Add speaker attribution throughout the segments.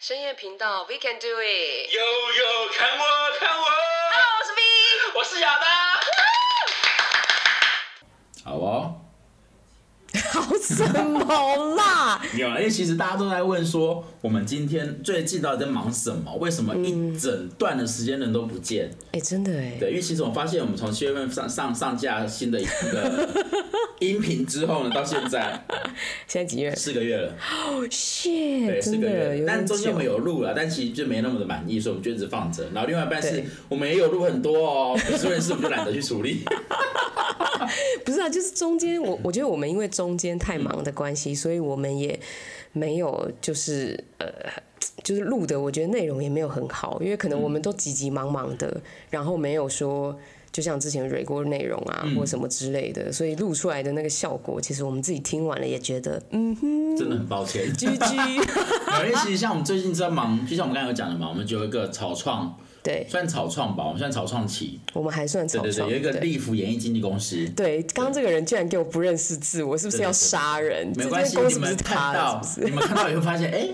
Speaker 1: 深夜频道，We can do it。
Speaker 2: 悠悠，看我，看我
Speaker 1: ，Hello，我是 V。
Speaker 2: 我是亚当。
Speaker 3: 好哦，
Speaker 1: 好什么啦？
Speaker 3: 没有啦，因为其实大家都在问说，我们今天最近到底在忙什么？为什么一整段的时间人都不见？
Speaker 1: 哎、真的哎。
Speaker 3: 对，因为其实我发现，我们从七月份上上上架新的一个 音频之后呢，到现在
Speaker 1: 现在几月？
Speaker 3: 四个月了，
Speaker 1: 哦，shit，
Speaker 3: 对，四个月但中间我们。有录了，但其实就没那么的满意，所以我们就一直放着。然后另外一半是我们也有录很多哦，可是问题是我们就懒得去处理。
Speaker 1: 不是啊，就是中间我我觉得我们因为中间太忙的关系，所以我们也没有就是呃。就是录的，我觉得内容也没有很好，因为可能我们都急急忙忙的，然后没有说，就像之前蕊过内容啊，或什么之类的，所以录出来的那个效果，其实我们自己听完了也觉得，嗯哼，
Speaker 3: 真的很抱歉。
Speaker 1: 居居，
Speaker 3: 因为其实像我们最近在忙，就像我们刚才有讲的嘛，我们就有一个草创，
Speaker 1: 对
Speaker 3: 算草创吧，我们算草创期。
Speaker 1: 我们还算草创，
Speaker 3: 对对对，有一个
Speaker 1: 对
Speaker 3: 利福演艺经纪公司。
Speaker 1: 对，刚刚这个人居然给我不认识字，我是不是要杀人？这
Speaker 3: 没关系，你们看到？你们看到以后发现，哎、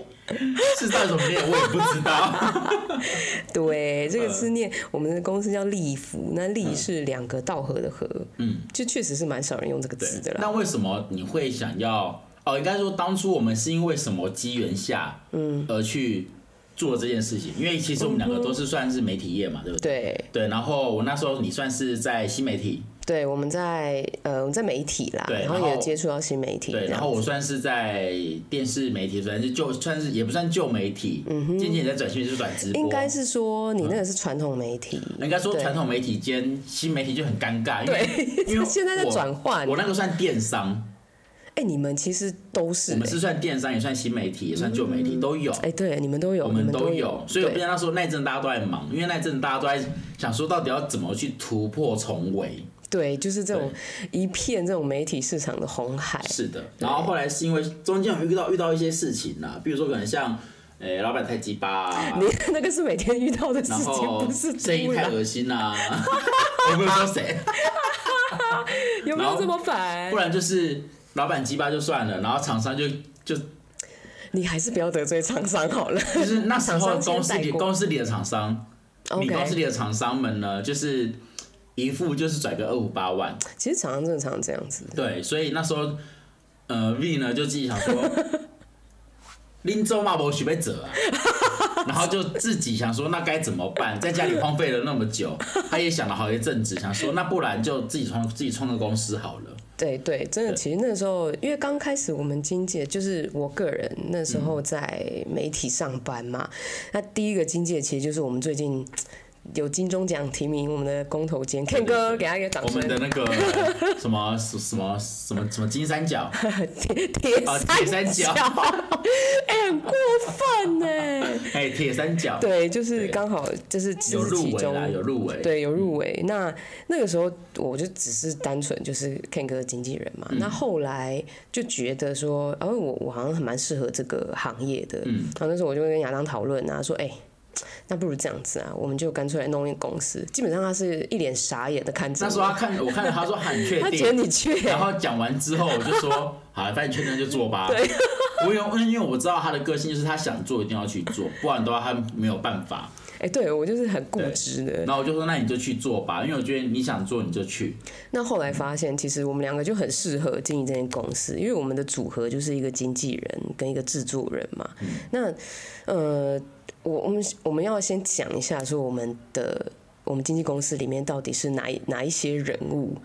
Speaker 3: 是到底怎么念，我也不知道。
Speaker 1: 对，这个是
Speaker 3: 嗯
Speaker 1: 念我们的公司叫立福，那立是两个道合的合，
Speaker 3: 嗯，
Speaker 1: 就确实是蛮少人用这个字的，啦。
Speaker 3: 那为什么你会想要？哦，应该说当初我们是因为什么机缘下，嗯，而去做这件事情？因为其实我们两个都是算是媒体业嘛，对不对？
Speaker 1: 对。
Speaker 3: 对，然后我那时候你算是在新媒体，
Speaker 1: 对，我们在呃我们在媒体啦，然后
Speaker 3: 对然后
Speaker 1: 也接触到新媒体，
Speaker 3: 对，然后我算是在电视媒体，算是就算是也不算旧媒体，渐渐也在转型，就是转直播。
Speaker 1: 应该是说你那个是传统媒体，
Speaker 3: 应该说
Speaker 1: 对。
Speaker 3: 传统媒体兼新媒体就很尴尬，因为因为
Speaker 1: 现在在
Speaker 3: 我
Speaker 1: 转换。
Speaker 3: 我那个算电商，
Speaker 1: 哎，你们其实都是
Speaker 3: 我们
Speaker 1: 欸
Speaker 3: 是算电商，也算新媒体，也算旧媒体，都有。
Speaker 1: 哎，对，你们都有，
Speaker 3: 我
Speaker 1: 你们有
Speaker 3: 都有，，所以我
Speaker 1: 对
Speaker 3: 变成那时候那一阵大家都在忙，因为那一阵大家都在想说到底要怎么去突破重围。
Speaker 1: 对，就是这种一片这种媒体市场的红海，
Speaker 3: 是的，然后后来是因为中间有遇到遇到一些事情啦，比如说可能像，哎、老板太鸡巴、啊，
Speaker 1: 你那个是每天遇到的事
Speaker 3: 然
Speaker 1: 情，
Speaker 3: 后
Speaker 1: 不是
Speaker 3: 声音太恶心啦、我没有说谁，
Speaker 1: 有没有这么烦
Speaker 3: 不？然就是老板鸡巴就算了，然后厂商就就
Speaker 1: 你还是不要得罪厂商好了。
Speaker 3: 就是那时候公司里公司里的厂商，你公司里的厂商们呢，就是一副就是拽个二五八万，
Speaker 1: 其实厂商正常这样子，
Speaker 3: 对，所以那时候呃 V 呢就自己想说，林州嘛我许被折啊，然后就自己想说那该怎么办，在家里荒废了那么久，他也想了好一阵子，想说那不然就自己创自己创个公司好了。
Speaker 1: 对对，真的，其实那时候因为刚开始我们经纪，就是我个人那时候在媒体上班嘛，那第一个经纪其实就是我们最近。有金钟奖提名我们的公投监 Ken 哥，给他一个掌声
Speaker 3: 我们。的那个 什么什什么什么什么金三角，
Speaker 1: 铁 铁
Speaker 3: 啊铁三角
Speaker 1: 哎、很过分呢。
Speaker 3: 哎，铁三角
Speaker 1: 对，就是
Speaker 3: 对
Speaker 1: 刚好就是这
Speaker 3: 有
Speaker 1: 是其中
Speaker 3: 入围啦，有入围。
Speaker 1: 对，有入围。那那个时候我就只是单纯就是 Ken 哥的经纪人嘛。那后来就觉得说，哦，我我好像很蛮适合这个行业的。嗯。然后那时候我就跟亚当讨论啊，说，哎、那不如这样子啊，我们就干脆来弄一个公司。基本上他是一脸傻眼的看着我，
Speaker 3: 那时候他看我看着，他说很确定
Speaker 1: 他觉得
Speaker 3: 定，
Speaker 1: 你确，
Speaker 3: 然后讲完之后我就说，好，反正确定就做吧。
Speaker 1: 对，
Speaker 3: 我有因为我知道他的个性，就是他想做一定要去做，不然的话他没有办法。
Speaker 1: 哎、对我就是很固执的。
Speaker 3: 然后我就说，那你就去做吧，因为我觉得你想做你就去。
Speaker 1: 那后来发现，其实我们两个就很适合经营这间公司，因为我们的组合就是一个经纪人跟一个制作人嘛。那呃，我我们我们要先讲一下，说我们的我们经纪公司里面到底是哪一哪一些人物。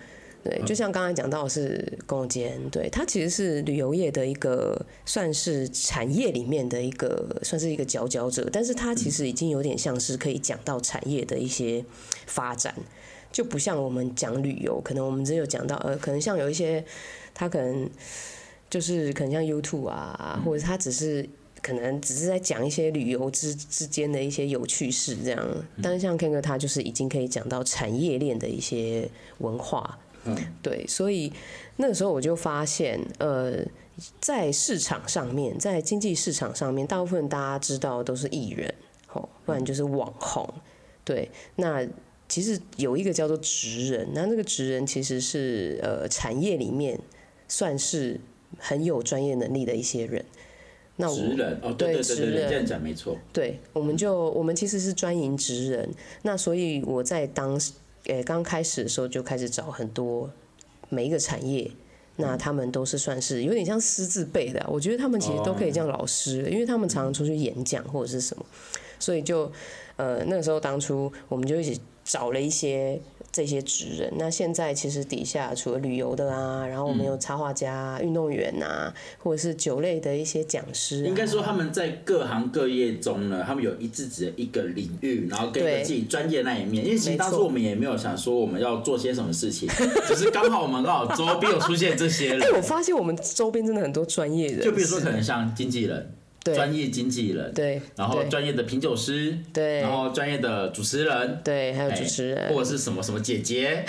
Speaker 1: 对，就像刚才讲到的是龚坚，对它其实是旅游业的一个算是产业里面的一个算是一个佼佼者，但是它其实已经有点像是可以讲到产业的一些发展。就不像我们讲旅游，可能我们只有讲到呃，可能像有一些它可能就是可能像 YouTube 啊，或者它只是可能只是在讲一些旅游之之间的一些有趣事这样，但是像 Ken 哥他就是已经可以讲到产业链的一些文化，对，所以那个时候我就发现，呃，在市场上面，在经济市场上面，大部分大家知道都是艺人，哦，不然就是网红，对，那。其实有一个叫做职人，那那个职人其实是呃产业里面算是很有专业能力的一些人。那我
Speaker 3: 职人哦，对对对
Speaker 1: 职
Speaker 3: 对对，这样
Speaker 1: 人，
Speaker 3: 讲没错。
Speaker 1: 对，我们就我们其实是专营职人，那所以我在当呃刚开始的时候就开始找很多每一个产业。那他们都是算是有点像师字辈的啊、我觉得他们其实都可以叫老师，因为他们常常出去演讲或者是什么，所以就呃那个时候当初我们就一起找了一些这些职人。那现在其实底下除了旅游的啊，然后我们有插画家、运动员啊，或者是酒类的一些讲师、啊，
Speaker 3: 应该说他们在各行各业中呢，他们有一自己的一个领域，然后跟一个
Speaker 1: 对
Speaker 3: 自己专业那一面。因为其实当初我们也没有想说我们要做些什么事情，只是刚好我们刚好周边有出现这些人
Speaker 1: 哎、。我发现我们周边真的很多专业人，
Speaker 3: 就比如说可能像经纪人、
Speaker 1: 对
Speaker 3: 专业经纪人，
Speaker 1: 对，
Speaker 3: 然后
Speaker 1: 对。
Speaker 3: 专业的品酒师，
Speaker 1: 对。
Speaker 3: 然后专业的主持人，
Speaker 1: 对，还有
Speaker 3: 哎
Speaker 1: 主持人，
Speaker 3: 或者是什么什么姐姐，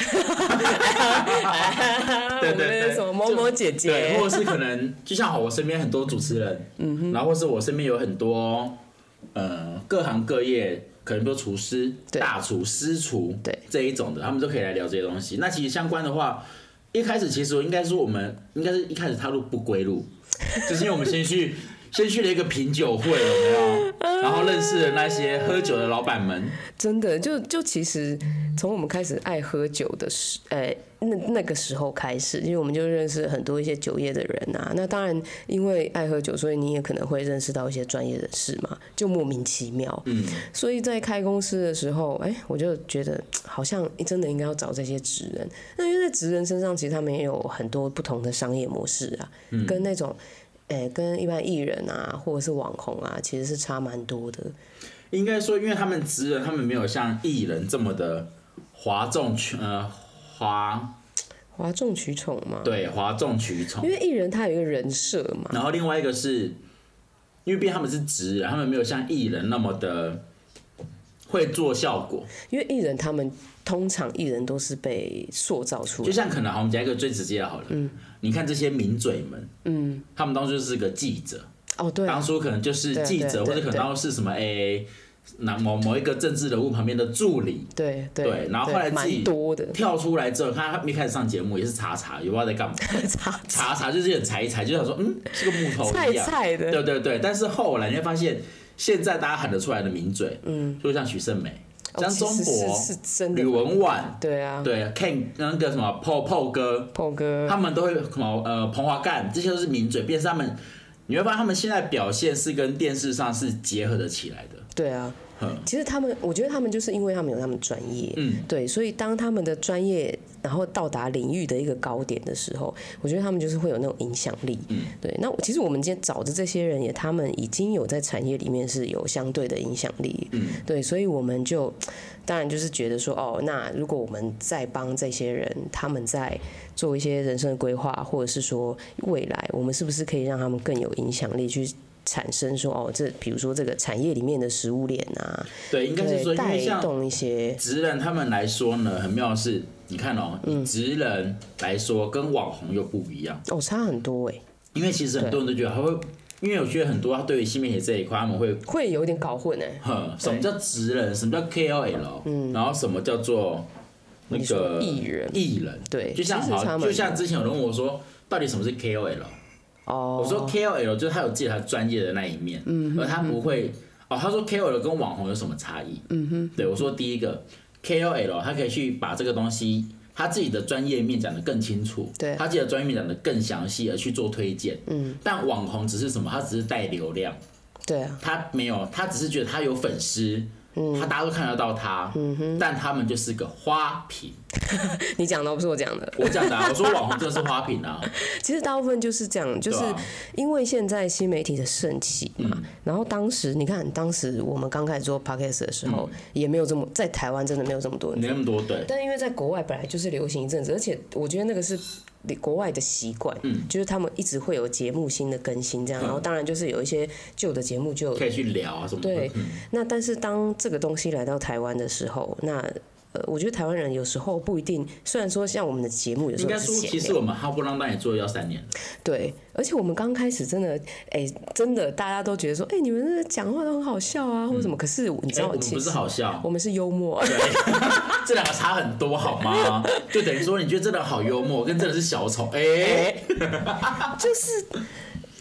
Speaker 3: 对
Speaker 1: 对
Speaker 3: 对。
Speaker 1: 什么某某姐姐。
Speaker 3: 对，或者是可能就像，我身边很多主持人，嗯然后或是我身边有很多呃各行各业，可能比如厨师、大厨、私厨，
Speaker 1: 对。
Speaker 3: 这一种的，他们都可以来聊这些东西。那其实相关的话，一开始其实我应该说我们应该是一开始踏入不归路，就是因为我们先去先去了一个品酒会，有没有？然后认识了那些喝酒的老板们，
Speaker 1: 真的就就其实从我们开始爱喝酒的时，呃，那那个时候开始，因为我们就认识很多一些酒业的人啊。那当然，因为爱喝酒，所以你也可能会认识到一些专业人士嘛，就莫名其妙。
Speaker 3: 嗯，
Speaker 1: 所以在开公司的时候，哎、我就觉得好像真的应该要找这些职人。那因为在职人身上，其实他们也有很多不同的商业模式啊，跟那种。哎、跟一般艺人啊，或者是网红啊，其实是差蛮多的。
Speaker 3: 应该说，因为他们职人，他们没有像艺人这么的哗众取呃哗
Speaker 1: 哗众取宠嘛。
Speaker 3: 对哗众取宠
Speaker 1: 因。为艺人他有一个人设嘛，
Speaker 3: 然后另外一个是，因为毕竟他们是职人，他们没有像艺人那么的会做效果。
Speaker 1: 因为艺人他们通常艺人都是被塑造出来。
Speaker 3: 就，像可能好，我们讲一个最直接的好了，嗯。你看这些名嘴们，嗯，他们当初就是个记者，
Speaker 1: 哦对。啊，
Speaker 3: 当初可能就是
Speaker 1: 对
Speaker 3: 记者，或者可能当初是什么 A，那某某一个政治人物旁边的助理，
Speaker 1: 对对。
Speaker 3: 对然后后来自己
Speaker 1: 多的，
Speaker 3: 跳出来之后，看他一开始上节目也是查查，也不知道在干嘛，
Speaker 1: 查
Speaker 3: 查。查就是很踩一踩，就想说嗯是个木头
Speaker 1: 菜
Speaker 3: 一样，
Speaker 1: 菜的，
Speaker 3: 对对对，但是后来你会发现，现在大家喊得出来的名嘴，嗯，就像许胜美、
Speaker 1: 哦
Speaker 3: 张忠
Speaker 1: 其实
Speaker 3: 博、
Speaker 1: 是是真的
Speaker 3: 吕文婉，
Speaker 1: 对啊，
Speaker 3: 对，Ken 那个什么 Po Po 哥，
Speaker 1: 炮哥。
Speaker 3: 他们都会什么呃彭华干，这些都是名嘴，便是他们，你会发现他们现在表现是跟电视上是结合的起来的，
Speaker 1: 对啊，
Speaker 3: 嗯
Speaker 1: 其实他们，我觉得他们就是因为他们有他们专业，
Speaker 3: 嗯，
Speaker 1: 对，所以当他们的专业然后到达领域的一个高点的时候，我觉得他们就是会有那种影响力，
Speaker 3: 嗯，
Speaker 1: 对。那其实我们今天找的这些人也，他们已经有在产业里面是有相对的影响力，
Speaker 3: 嗯，
Speaker 1: 对，所以我们就当然就是觉得说，哦，那如果我们再帮这些人，他们在做一些人生的规划，或者是说未来，我们是不是可以让他们更有影响力去。产生说哦，这比如说这个产业里面的食物链啊，
Speaker 3: 对，应该是说，
Speaker 1: 对，带动一些，
Speaker 3: 职人他们来说呢，很妙的是，你看哦，
Speaker 1: 嗯。
Speaker 3: 以职人来说跟网红又不一样，
Speaker 1: 哦，差很多哎，
Speaker 3: 因为其实很多人都觉得他会，因为我觉得很多他对于新媒体这一块，他们会
Speaker 1: 会有点搞混哎。
Speaker 3: 哼，什么叫职人，什么叫 KOL，嗯。然后什么叫做那个
Speaker 1: 艺人。
Speaker 3: 艺人，
Speaker 1: 对
Speaker 3: 就像好，就像之前有人问我说，到底什么是 KOL？
Speaker 1: 哦，
Speaker 3: 我说 KOL 就是他有自己他专业的那一面，而他不会哦。他说 KOL 跟网红有什么差异？嗯哼，对我说第一个 KOL 他可以去把这个东西他自己的专业面讲得更清楚，
Speaker 1: 对
Speaker 3: 他自己的专业面讲得更详细，而去做推荐。嗯，但网红只是什么？他只是带流量，
Speaker 1: 对啊，
Speaker 3: 他没有，他只是觉得他有粉丝。他大家都看得到他，但他们就是个花瓶。
Speaker 1: 你讲的不是我讲的，
Speaker 3: 我讲的、啊，我说网红真的是花瓶啊，
Speaker 1: 其实大部分就是这样，就是因为现在新媒体的盛起嘛，然后当时你看，当时我们刚开始做 podcast 的时候，也没有这么在台湾真的没有这么多人。
Speaker 3: 没那么多对。
Speaker 1: 但因为在国外本来就是流行一阵子，而且我觉得那个是国外的习惯，就是他们一直会有节目新的更新这样，然后当然就是有一些旧的节目就
Speaker 3: 可以去聊啊什么的。
Speaker 1: 对。
Speaker 3: 嗯。
Speaker 1: 那但是当这个东西来到台湾的时候，那呃，我觉得台湾人有时候不一定，虽然说像我们的节目有时
Speaker 3: 应该说，
Speaker 1: 候
Speaker 3: 其实我们哈不浪当也做了要三年了。
Speaker 1: 对，而且我们刚开始真的，哎、真的大家都觉得说，哎、你们这讲话都很好笑啊，或者什么，可是你知
Speaker 3: 哎，
Speaker 1: 道，
Speaker 3: 我们不是好笑，
Speaker 1: 我们是幽默，
Speaker 3: 对，这两个差很多好吗？就等于说，你觉得这人好幽默，跟这人是小丑，哎，
Speaker 1: 就是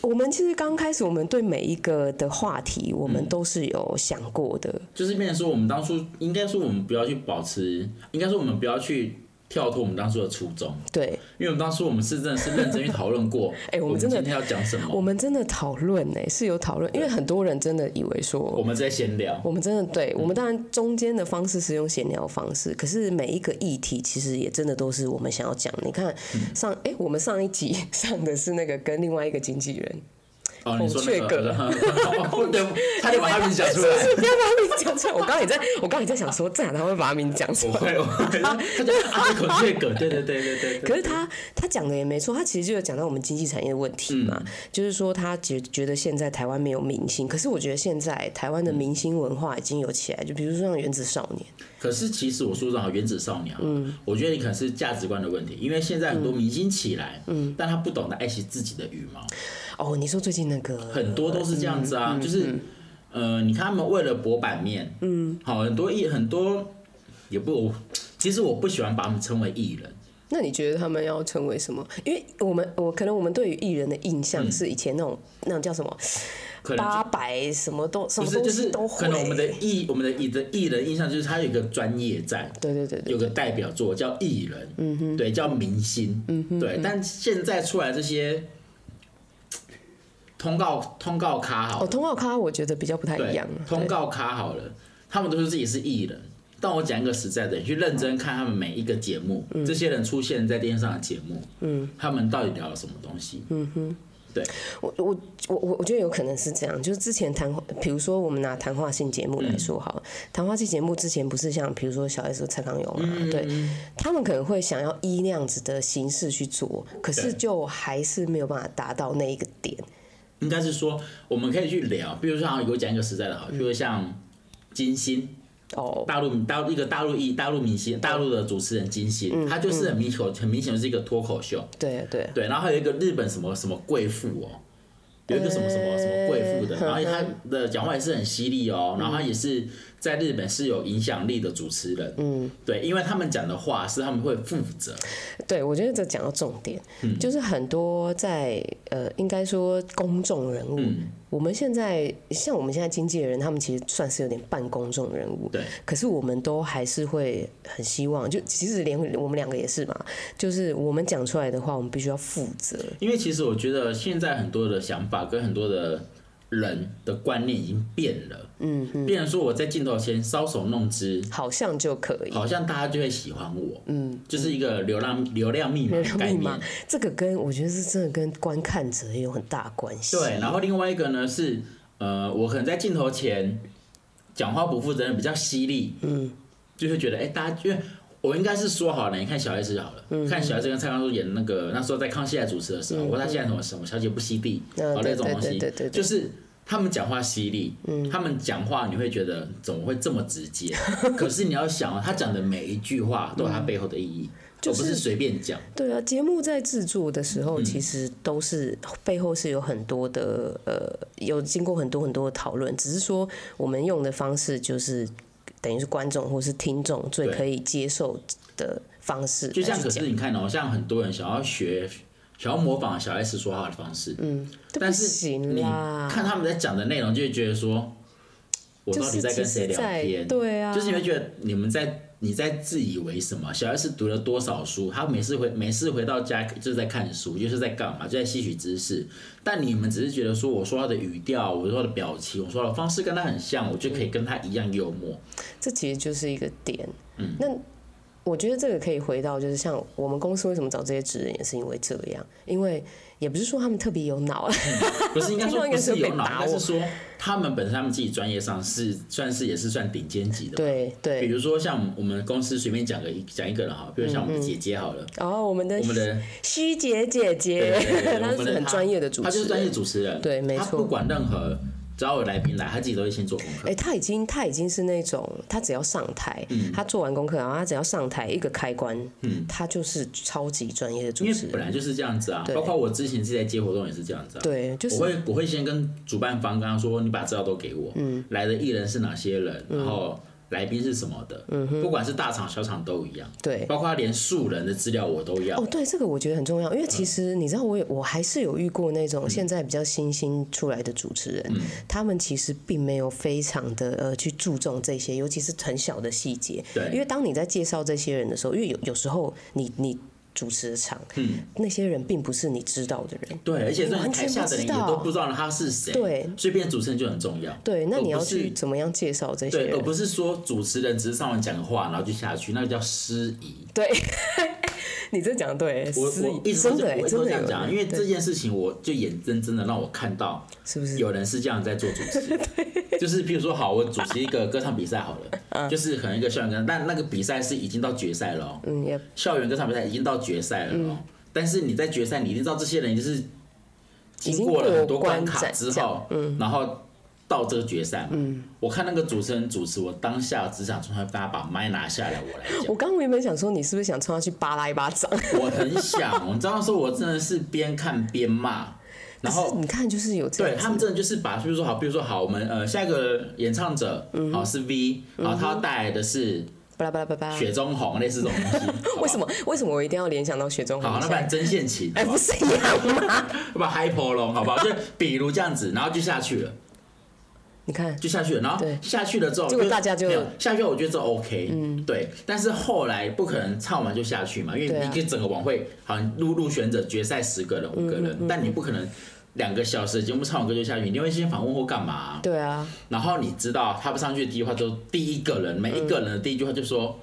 Speaker 1: 我们其实刚开始，我们对每一个的话题，我们都是有想过的。
Speaker 3: 就是变成说，我们当初应该说我们不要去保持，应该说我们不要去跳脱我们当初的初衷，
Speaker 1: 对，
Speaker 3: 因为我们当初我们是真的是认真去讨论过，
Speaker 1: 哎我们真的
Speaker 3: 今天要讲什么，
Speaker 1: 我们真的讨论呢，是有讨论，因为很多人真的以为说我。
Speaker 3: 们在闲聊，
Speaker 1: 我们真的对，我们当然中间的方式是用闲聊方式，可是每一个议题其实也真的都是我们想要讲。你看上哎、我们上一集 上的是那个跟另外一个经纪人，
Speaker 3: 哦，你说那
Speaker 1: 孔雀
Speaker 3: 个，哦对，差点把他名字讲出来，
Speaker 1: 是 不要把他名字讲出来。我刚刚也在，我刚刚也在想说，这样他会把他名字讲出来。
Speaker 3: 我会，我会，他叫阿孔雀葛，对对对对对对。
Speaker 1: 可是他他讲的也没错，他其实就有讲到我们经济产业的问题嘛，就是说他觉觉得现在台湾没有明星，可是我觉得现在台湾的明星文化已经有起来，就比如说像原子少年，
Speaker 3: 可是其实我说实话，原子少年，嗯，我觉得你可能是价值观的问题，因为现在很多明星起来，嗯，但他不懂得爱惜自己的羽毛，
Speaker 1: 哦，你说最近那个
Speaker 3: 很多都是这样子啊，就是，呃，你看他们为了博版面，嗯，好，很多艺很多也不，其实我不喜欢把他们称为艺人，
Speaker 1: 那你觉得他们要成为什么？因为我们我可能我们对于艺人的印象是以前那种、那种叫什么八百什么都什么东
Speaker 3: 不是就是
Speaker 1: 西都会，
Speaker 3: 可能我们的艺我们的艺的艺人印象就是他有一个专业在，
Speaker 1: 对对对对。
Speaker 3: 有个代表作叫艺人，嗯哼，对，叫明星，嗯哼，对，但现在出来这些通告通告咖好
Speaker 1: 哦，通告咖我觉得比较不太一样，，
Speaker 3: 通告咖好了，他们都说自己是艺人。但我讲一个实在的，你去认真看他们每一个节目，这些人出现在电视上的节目，嗯，他们到底聊了什么东西？嗯哼，对，
Speaker 1: 我我我我我觉得有可能是这样，就是之前谈话，比如说我们拿谈话性节目来说好了，谈话性节目之前不是像比如说小 S 和蔡康永嘛，对他们可能会想要依那样子的形式去做，可是就还是没有办法达到那一个点。
Speaker 3: 应该是说我们可以去聊，比如说，好，我讲一个实在的好，比如像金星，
Speaker 1: 哦，
Speaker 3: 大陆大陆一个大陆艺大陆明星，大陆的主持人金星，他就是很明显很明显是一个脱口秀，
Speaker 1: 对对，
Speaker 3: 对，然后还有一个日本什么什么贵妇哦，有一个什么什么什么贵妇的，然后他的讲话也是很犀利哦，然后他也是在日本是有影响力的主持人，嗯，对，因为他们讲的话是他们会负责，
Speaker 1: 对，我觉得这讲到重点，
Speaker 3: 嗯。
Speaker 1: 就是很多在呃，应该说公众人物，
Speaker 3: 嗯。
Speaker 1: 我们现在像我们现在经纪人，他们其实算是有点半公众人物，
Speaker 3: 对，
Speaker 1: 可是我们都还是会很希望，就其实连我们两个也是嘛，就是我们讲出来的话，我们必须要负责。
Speaker 3: 因为其实我觉得现在很多的想法跟很多的人的观念已经变了，嗯，变成说我在镜头前搔首弄姿，
Speaker 1: 好像就可以。
Speaker 3: 好像大家就会喜欢我，嗯，就是一个流量流量密码的概念。
Speaker 1: 这个跟我觉得是真的跟观看者也有很大关系。
Speaker 3: 对，然后另外一个呢是，呃，我可能在镜头前讲话不负责任，比较犀利，嗯，就会觉得，哎、大家因为我应该是说好了，你看小 S 就好了，
Speaker 1: 嗯
Speaker 3: 看小 S 跟蔡康永演那个那时候在康熙来主持的时候，我说他现在什么什么小姐不犀利，
Speaker 1: 嗯
Speaker 3: 好那种东西就是。他们讲话犀利，
Speaker 1: 嗯
Speaker 3: 他们讲话你会觉得怎么会这么直接？可是你要想哦，他讲的每一句话都有他背后的意义，
Speaker 1: 就
Speaker 3: 而不是随便讲。
Speaker 1: 对啊，节目在制作的时
Speaker 3: 嗯
Speaker 1: 候，其实都是背后是有很多的呃，有经过很多很多的讨论，只是说我们用的方式就是等于是观众或是听众最可以接受的方式。
Speaker 3: 就像可是你看哦，像很多人想要学，想要模仿小 S 说话的方式，嗯，但是
Speaker 1: 行
Speaker 3: 你，看他们在讲的内容，就会觉得说，我到底在跟谁聊天？
Speaker 1: 对啊
Speaker 3: 就是你会觉得你们在你在自以为什么？小 S 读了多少书？他每次回每次回到家就是在看书，就是在干嘛？就在吸取知识。但你们只是觉得说，我说话的语调，我说话的表情，我说话的方式跟他很像，我就可以跟他一样幽默。
Speaker 1: 这其实就是一个点。嗯，那我觉得这个可以回到，就是像我们公司为什么找这些职人，也是因为这样，因为也不是说他们特别有脑，
Speaker 3: 不是应该说
Speaker 1: 听众应该是
Speaker 3: 不是有脑，
Speaker 1: 被打我
Speaker 3: 应该是说他们本身他们自己专业上是算是也是算顶尖级的。。
Speaker 1: 对对比。
Speaker 3: 如说像我们公司随便讲个一讲一个人哈，比如像我们的姐姐好了，
Speaker 1: 然后我们的
Speaker 3: 我们的
Speaker 1: 希姐姐姐她是很专业的主持人，
Speaker 3: 她就是专业主持人，
Speaker 1: 对没错
Speaker 3: 她不管任何只要有来宾来，他自己都会先做功课
Speaker 1: 哎、。他已经他已经是那种，他只要上台，
Speaker 3: 嗯
Speaker 1: 他做完功课，然后他只要上台一个开关，他就是超级专业的主
Speaker 3: 因为
Speaker 1: 持人。
Speaker 3: 本来就是这样子啊，包括我之前是在接活动也是这样子啊。
Speaker 1: 对，就是
Speaker 3: 我会我会先跟主办方刚刚说，你把资料都给我，
Speaker 1: 嗯
Speaker 3: 来的艺人是哪些人，然后来宾是什么的，不管是大厂小厂都一样，
Speaker 1: 对。
Speaker 3: 包括连素人的资料我都要。
Speaker 1: 哦，对，这个我觉得很重要，因为其实你知道，我也我还是有遇过那种现在比较新兴出来的主持人，他们其实并没有非常的呃去注重这些，尤其是很小的细节。
Speaker 3: 对。
Speaker 1: 因为当你在介绍这些人的时候，因为有有时候你你。主持的场，嗯，那些人并不是你知道的人，
Speaker 3: 对，而且在台下的人也都不知道他是谁，
Speaker 1: 对，
Speaker 3: 所以变主持人就很重要，
Speaker 1: 对，那你要去怎么样介绍这些？
Speaker 3: 对，而不是说主持人只是上完讲话，然后就下去，那个叫失仪。
Speaker 1: 对，你这讲对，
Speaker 3: 我我一直
Speaker 1: 真的
Speaker 3: 我
Speaker 1: 真的
Speaker 3: 这样讲，因为这件事情，我就眼睁睁的让我看到，
Speaker 1: 是不是
Speaker 3: 有人是这样在做主持？就是譬如说，好，我主持一个歌唱比赛好了，就是可能一个校园歌，但那个比赛是已经到决赛了，
Speaker 1: 嗯，
Speaker 3: 校园歌唱比赛已经到决赛了，但是你在决赛，你一定知道这些人就是经过了很多关卡之后，嗯，然后到这个决赛，嗯，我看那个主持人主持，我当下只想冲他，大家把麦拿下来，我来讲。
Speaker 1: 我刚刚原本想说，你是不是想冲他去扒拉一巴掌？
Speaker 3: 我很想，你知道，说我真的是边看边骂。然后
Speaker 1: 你看，就是有对
Speaker 3: 他们真的就是把，比如说好，比如说好，我们呃下一个演唱者好是 V，然后他带来的是
Speaker 1: 巴拉巴拉巴拉
Speaker 3: 雪中红类似这种东西。
Speaker 1: 为什么为什么我一定要联想到雪中红？
Speaker 3: 好，那不然针线琴，
Speaker 1: 哎，不是一样吗？
Speaker 3: 不波龙，好不好？就比如这样子，然后就下去了。
Speaker 1: 你看，
Speaker 3: 就下去了，然后下去了之后，
Speaker 1: 结果大家就
Speaker 3: 下去，我觉得这 OK，嗯，对。但是后来不可能唱完就下去嘛，因为你可以整个晚会好像入入选者决赛十个人五个人，但你不可能。两个小时节目唱完歌就下去，你会先访问或干嘛？
Speaker 1: 对啊。
Speaker 3: 然后你知道他不上去的第一句话，就第一个人每一个人的第一句话就说：“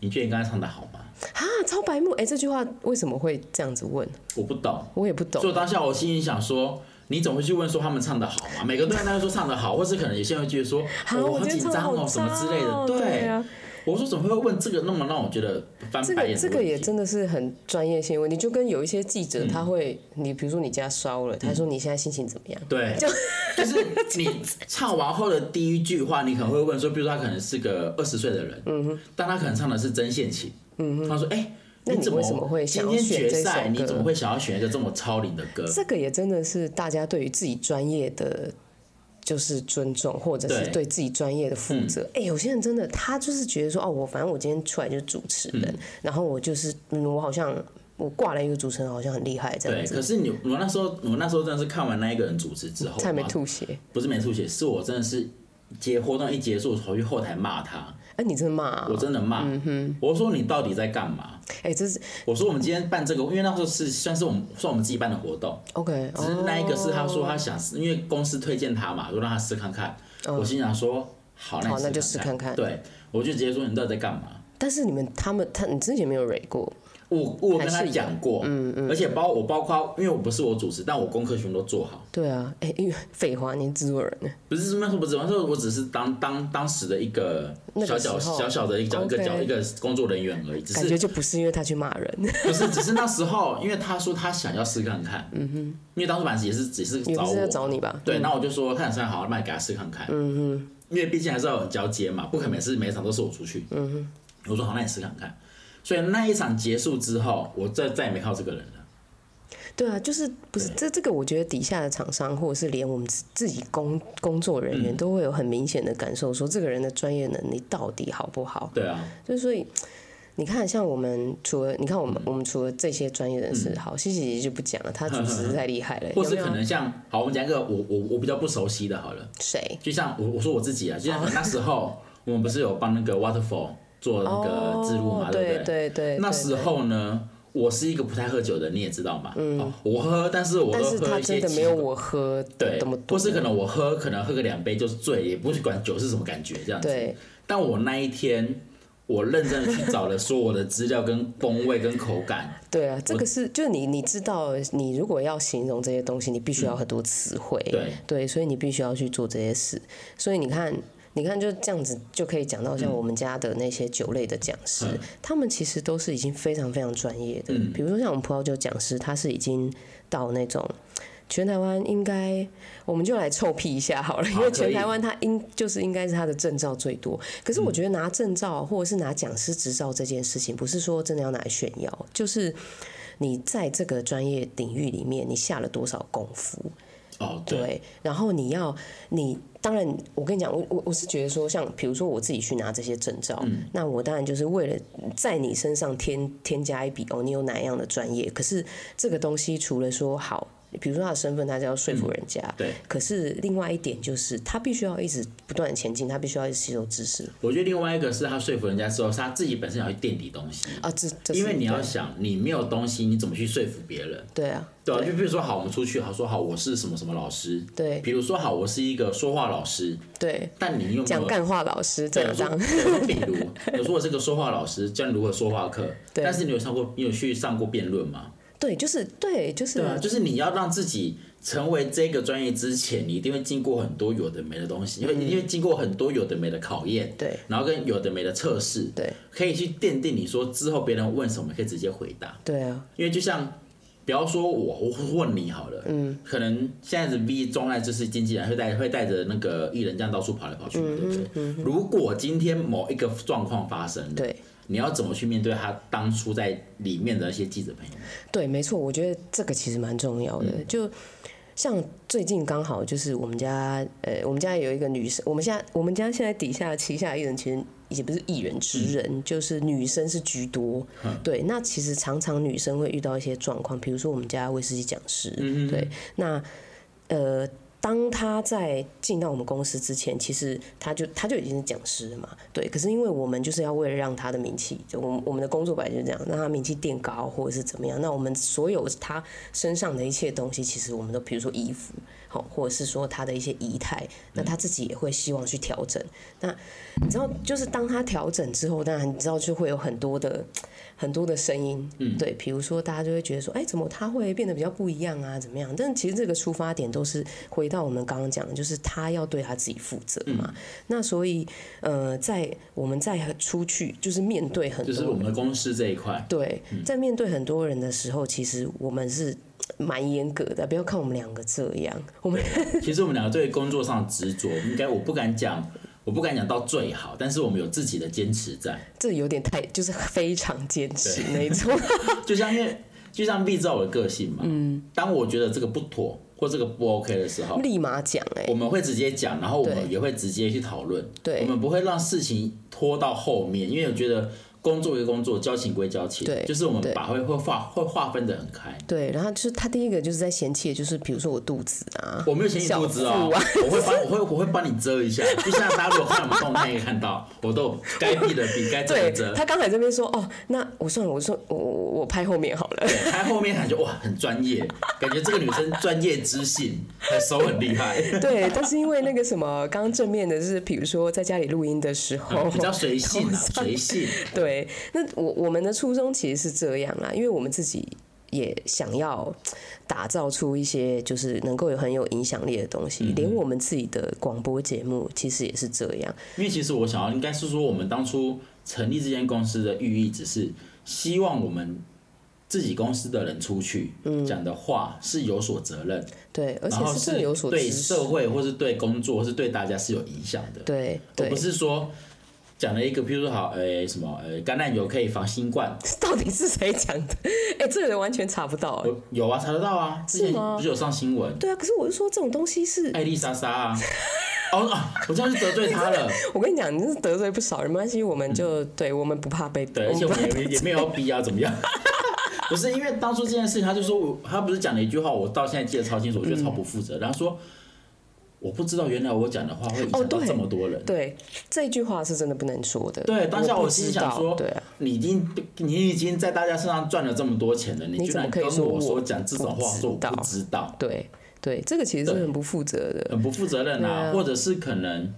Speaker 3: 你觉得你刚才唱的好吗？”
Speaker 1: 啊，超白目！哎，这句话为什么会这样子问？
Speaker 3: 我不懂，
Speaker 1: 我也不懂。
Speaker 3: 所以当下我心里想说：“你总会去问说他们唱的好吗？”每个都在那说唱的好，或是可能有些人会觉得说：“我好紧张哦，什么之类的。”对。我说怎么会问这个那么让我觉得翻白眼？
Speaker 1: 这个这个也真的是很专业性问题，就跟有一些记者他会，你比如说你家烧了，他说你现在心情怎么样？
Speaker 3: 对，就就是你唱完后的第一句话，你可能会问说，比如说他可能是个二十岁的人，嗯哼，但他可能唱的是针线琴，嗯哼，他说哎，
Speaker 1: 那
Speaker 3: 你
Speaker 1: 为什么会
Speaker 3: 今天决赛你怎么会想要选一个这么超龄的歌？
Speaker 1: 这个也真的是大家对于自己专业的。就是尊重，或者是对自己专业的负责。哎，有些人真的，他就是觉得说，哦，我反正我今天出来就是主持人，然后我就是，嗯，我好像我挂了一个主持人，好像很厉害这样子。
Speaker 3: 对，可是你我那时候，我那时候真的是看完那一个人主持之后，
Speaker 1: 才没吐血。
Speaker 3: 不是没吐血，是我真的是接活动一结束，跑去后台骂他。
Speaker 1: 哎，你真的骂？
Speaker 3: 我真的骂。我说你到底在干嘛？
Speaker 1: 哎，这是
Speaker 3: 我说我们今天办这个，因为那时候是算是我们算我们自己办的活动。
Speaker 1: OK，
Speaker 3: 只是那一个是他说他想，因为公司推荐他嘛，就让他试看看。我心想说，好，那
Speaker 1: 那就试看看。
Speaker 3: 对，我就直接说你到底在干嘛？
Speaker 1: 但是你们他们他你之前没有蕊过。
Speaker 3: 我我跟他讲过，嗯嗯，而且包我包括，因为我不是我主持，但我功课全都做好。
Speaker 1: 对啊，哎，因为 废话，你制作人呢？
Speaker 3: 不是什么说不是，那时候我只是当当当时的一个小小小小的一个一个角一个工作人员而已。
Speaker 1: 感觉就不是因为他去骂人。
Speaker 3: 不是，只是那时候，因为他说他想要试看看，嗯哼，因为当初本来也是只是找我
Speaker 1: 找你吧？
Speaker 3: 对，那我就说他想试好，那你给他试看看，嗯哼，因为毕竟还是要有交接嘛，不可能每次每场都是我出去，嗯哼，我说好，那你试看看。所以那一场结束之后，我再再也没靠这个人了。
Speaker 1: 对啊，就是不是这这个？我觉得底下的厂商，或者是连我们自己工工作人员，都会有很明显的感受，说这个人的专业能力到底好不好？
Speaker 3: 对啊，
Speaker 1: 就是所以你看，像我们除了你看我们我们除了这些专业人士，好，谢谢姐姐就不讲了，她主持太厉害了。
Speaker 3: 或是可能像好，我们讲一个我我我比较不熟悉的，好了，
Speaker 1: 谁？
Speaker 3: 就像我我说我自己啊，就像那时候 我们不是有帮那个 Waterfall。做那个自录嘛，对不
Speaker 1: 对？对对。
Speaker 3: 那时候呢，我是一个不太喝酒的，你也知道嘛。嗯。我喝，但是我都喝一些。
Speaker 1: 真的没有我喝
Speaker 3: 对，
Speaker 1: 多。
Speaker 3: 或是可能我喝，可能喝个两杯就是醉，也不去管酒是什么感觉这样子。
Speaker 1: 对。
Speaker 3: 但我那一天，我认真的去找了所有的资料跟风味跟口感。
Speaker 1: 对啊，这个是就是你你知道，你如果要形容这些东西，你必须要很多词汇。
Speaker 3: 对。
Speaker 1: 对，所以你必须要去做这些事。所以你看。你看，就这样子就可以讲到像我们家的那些酒类的讲师，他们其实都是已经非常非常专业的。比如说像我们葡萄酒讲师，他是已经到那种全台湾应该，我们就来臭屁一下好了，因为全台湾他应就是应该是他的证照最多。可是我觉得拿证照或者是拿讲师执照这件事情，不是说真的要拿来炫耀，就是你在这个专业领域里面你下了多少功夫。
Speaker 3: 哦，对，
Speaker 1: 对，然后你要你当然，我跟你讲，我我我是觉得说，像比如说我自己去拿这些证照，那我当然就是为了在你身上添添加一笔哦，你有哪样的专业。可是这个东西除了说好，比如说他的身份，他是要说服人家，
Speaker 3: 对。
Speaker 1: 可是另外一点就是，他必须要一直不断的前进，他必须要一直吸收知识。
Speaker 3: 我觉得另外一个是他说服人家之后，是他自己本身要去垫底东西。
Speaker 1: 啊，这这
Speaker 3: 因为你要想，你没有东西，你怎么去说服别人？
Speaker 1: 对啊，
Speaker 3: 对啊，就比如说好，我们出去，好说好，我是什么什么老师，
Speaker 1: 对。
Speaker 3: 比如说好，我是一个说话老师，
Speaker 1: 对，
Speaker 3: 但你又没有
Speaker 1: 讲干话老师这
Speaker 3: 对，
Speaker 1: 样当，
Speaker 3: 我说对我说比如，有说我是个说话老师，教你如何说话课，
Speaker 1: 对。
Speaker 3: 但是你有上过，你有去上过辩论吗？
Speaker 1: 对，就是对，就是。
Speaker 3: 对啊，就是你要让自己成为这个专业之前，你一定会经过很多有的没的东西，因为一定会经过很多有的没的考验，
Speaker 1: 嗯对。
Speaker 3: 然后跟有的没的测试，
Speaker 1: 对。
Speaker 3: 可以去奠定你说之后别人问什么，可以直接回答。
Speaker 1: 对啊，
Speaker 3: 因为就像，不要说我，我问你好了，嗯，可能现在的 V 中爱就是经纪人会带会带着那个艺人这样到处跑来跑去，
Speaker 1: 嗯
Speaker 3: 对不对？如果今天某一个状况发生了，
Speaker 1: 对。
Speaker 3: 你要怎么去面对他当初在里面的那些记者朋友？
Speaker 1: 对，没错，我觉得这个其实蛮重要的。就像最近刚好就是我们家，呃，我们家有一个女生，我们现在我们家现在底下旗下艺人其实也不是艺人职人，就是女生是居多。对，那其实常常女生会遇到一些状况，比如说我们家威士忌讲师，对，那呃。当他在进到我们公司之前，其实他就他就已经是讲师了嘛，对。可是因为我们就是要为了让他的名气，就我们我们的工作本来就是这样，让他名气垫高或者是怎么样。那我们所有他身上的一切东西，其实我们都比如说衣服，好，或者是说他的一些仪态，那他自己也会希望去调整。那你知道，就是当他调整之后，当然你知道就会有很多的很多的声音，嗯，对，比如说大家就会觉得说，哎，怎么他会变得比较不一样啊？怎么样？但其实这个出发点都是回到我们刚刚讲的，就是他要对他自己负责嘛。那所以，呃，在我们在出去就是面对很多
Speaker 3: 就是我们的公司这一块，
Speaker 1: 对，在面对很多人的时候，其实我们是蛮严格的。不要看我们两个这样，我们
Speaker 3: 其实我们两个对工作上的执着，应该我不敢讲，我不敢讲到最好，但是我们有自己的坚持在。
Speaker 1: 这有点太就是非常坚持 那种。
Speaker 3: 就像因为就像 B 知道我的个性嘛，嗯，当我觉得这个不妥或这个不 OK 的时候，
Speaker 1: 立马讲哎、
Speaker 3: 我们会直接讲，然后我们也会直接去讨论，
Speaker 1: 对
Speaker 3: 我们不会让事情拖到后面，因为我觉得工作归工作，交情归交情，
Speaker 1: 对
Speaker 3: 就是我们把会会划会划分的很开。
Speaker 1: 对，然后就是他第一个就是在嫌弃的，就是比如说我肚子啊，
Speaker 3: 我没有嫌弃肚子哦，
Speaker 1: 啊
Speaker 3: 我会帮我会我会帮你遮一下，就像大家如果看我们动态可以看到，我都该避的避，该遮的遮。
Speaker 1: 他刚才这边说哦，那我算了，我说我我我拍后面好了。
Speaker 3: 对，拍后面感觉哇很专业，感觉这个女生专业知性，手很厉害，
Speaker 1: 对，但是因为那个什么，刚刚正面的是，比如说在家里录音的时候，
Speaker 3: 比较随性啊，随性。
Speaker 1: 对，那我我们的初衷其实是这样啦，因为我们自己也想要打造出一些就是能够有很有影响力的东西，连我们自己的广播节目其实也是这样。
Speaker 3: 因为其实我想要应该是说，我们当初成立这间公司的寓意，只是希望我们自己公司的人出去讲的话是有所责任，
Speaker 1: 对，而且是有所
Speaker 3: 对社会或是对工作或是对大家是有影响的，
Speaker 1: 对对。
Speaker 3: 而不，是说讲了一个，譬如说好，诶、什么，呃，橄榄油可以防新冠，
Speaker 1: 到底是谁讲的？哎、这个人完全查不到、哎
Speaker 3: 有有啊，查得到啊，之前不是有上新闻，
Speaker 1: 对啊，可是我是说这种东西是，
Speaker 3: 艾丽莎莎啊，哦啊，我这样是得罪她了，
Speaker 1: 我跟你讲，你是得罪不少人，没关系，我们就、对我们不怕被
Speaker 3: 对，而且我
Speaker 1: 我们
Speaker 3: 也也没有逼啊，怎么样？不是因为当初这件事情，他就说我，他不是讲了一句话，我到现在记得超清楚，我觉得超不负责。然后说，我不知道原来我讲的话会影响到这么多人。
Speaker 1: 对这句话是真的不能说的。
Speaker 3: 对，当下
Speaker 1: 我
Speaker 3: 心想说，
Speaker 1: 对。啊，
Speaker 3: 你已经你已经在大家身上赚了这么多钱了，你居然跟我
Speaker 1: 说
Speaker 3: 讲这种话，说我不知道，
Speaker 1: 对对，这个其实是很不负责的。
Speaker 3: 很不负责任啊，
Speaker 1: 啊。
Speaker 3: 或者是可能，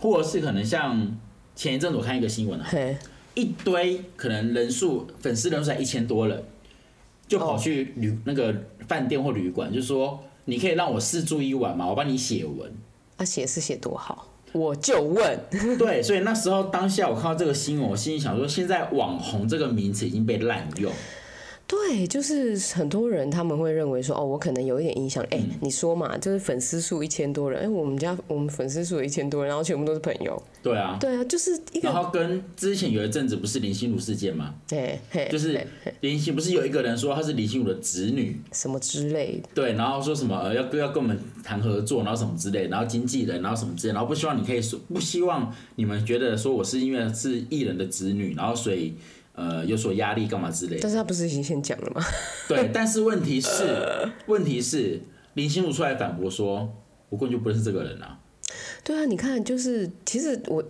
Speaker 3: 或者是可能像前一阵子我看一个新闻啊，
Speaker 1: 嘿，
Speaker 3: 一堆可能人数粉丝人数才一千多人，就跑去旅、那个饭店或旅馆，就说你可以让我试住一晚吗？我帮你写文。
Speaker 1: 啊，写是写多好，我就问，
Speaker 3: 对，所以那时候当下我看到这个新闻，我心里想说，现在网红这个名词已经被滥用。
Speaker 1: 对，就是很多人他们会认为说，哦，我可能有一点影响。哎、
Speaker 3: 嗯
Speaker 1: 你说嘛，就是粉丝数一千多人，哎、我们家我们粉丝数有一千多人，然后全部都是朋友。
Speaker 3: 对啊，
Speaker 1: 对啊，就是一个，
Speaker 3: 然后跟之前有一阵子不是林心如事件吗？
Speaker 1: 哎嘿，
Speaker 3: 就是林心不是有一个人说她是林心如的侄女，
Speaker 1: 什么之类的。
Speaker 3: 对，然后说什么呃要要跟我们谈合作，然后什么之类，然后经纪人，然后什么之类，然后不希望你可以说不希望你们觉得说我是因为是艺人的子女，然后所以呃有所压力干嘛之类的。
Speaker 1: 但是他不是已经先讲了吗？
Speaker 3: 对，但是问题是，问题是林心如出来反驳说，我根本就不认识这个人啊。
Speaker 1: 对啊，你看，就是其实我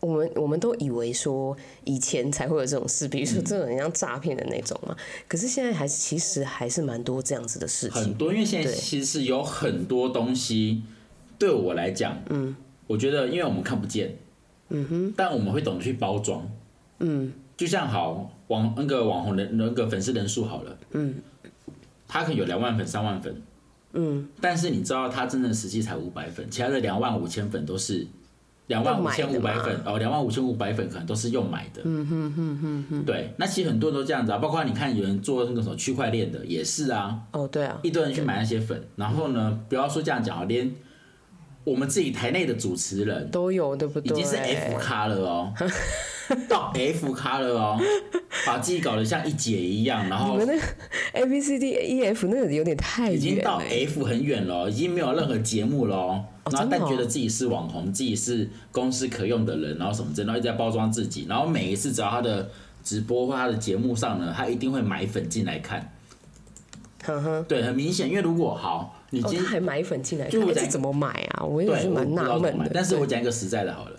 Speaker 1: 我们我们都以为说以前才会有这种事，比如说这种很像诈骗的那种嘛。可是现在还是其实还是蛮多这样子的事情。
Speaker 3: 很多，因为现在其实是有很多东西，对我来讲，嗯，我觉得因为我们看不见，嗯哼，但我们会懂得去包装，嗯，就像好网那个网红人那个粉丝人数好了，嗯，他可能有两万粉、三万粉，嗯，但是你知道他真正实际才五百粉，其他的两万五千粉都是。两万五千五百粉哦，两万五千五百粉可能都是用买的。嗯哼哼哼哼。对，那其实很多人都这样子啊，包括你看有人做那个什么区块链的也是啊，
Speaker 1: 哦，对啊，
Speaker 3: 一堆人去买那些粉，然后呢，不要说这样讲啊，连我们自己台内的主持人
Speaker 1: 都有，对不对？
Speaker 3: 已经是 F 咖了哦，到 F 咖了哦，把自己搞得像一姐一样，然后
Speaker 1: 你们那个 A B C D E F 那个有点太
Speaker 3: 已经到。F 很远了哦，已经没有任何节目了哦。然后但觉得自己是网红，自己是公司可用的人，然后什么之类，然后一直在包装自己，然后每一次只要他的直播或他的节目上呢，他一定会买粉进来看。
Speaker 1: 哼哼，
Speaker 3: 对，很明显，因为如果好，你
Speaker 1: 哦，
Speaker 3: 今
Speaker 1: 他还买粉进来看，
Speaker 3: 就我讲
Speaker 1: 哎这怎么买啊？我也
Speaker 3: 对，
Speaker 1: 是蛮纳闷的。
Speaker 3: 但是我
Speaker 1: 对
Speaker 3: 讲一个实在的好了，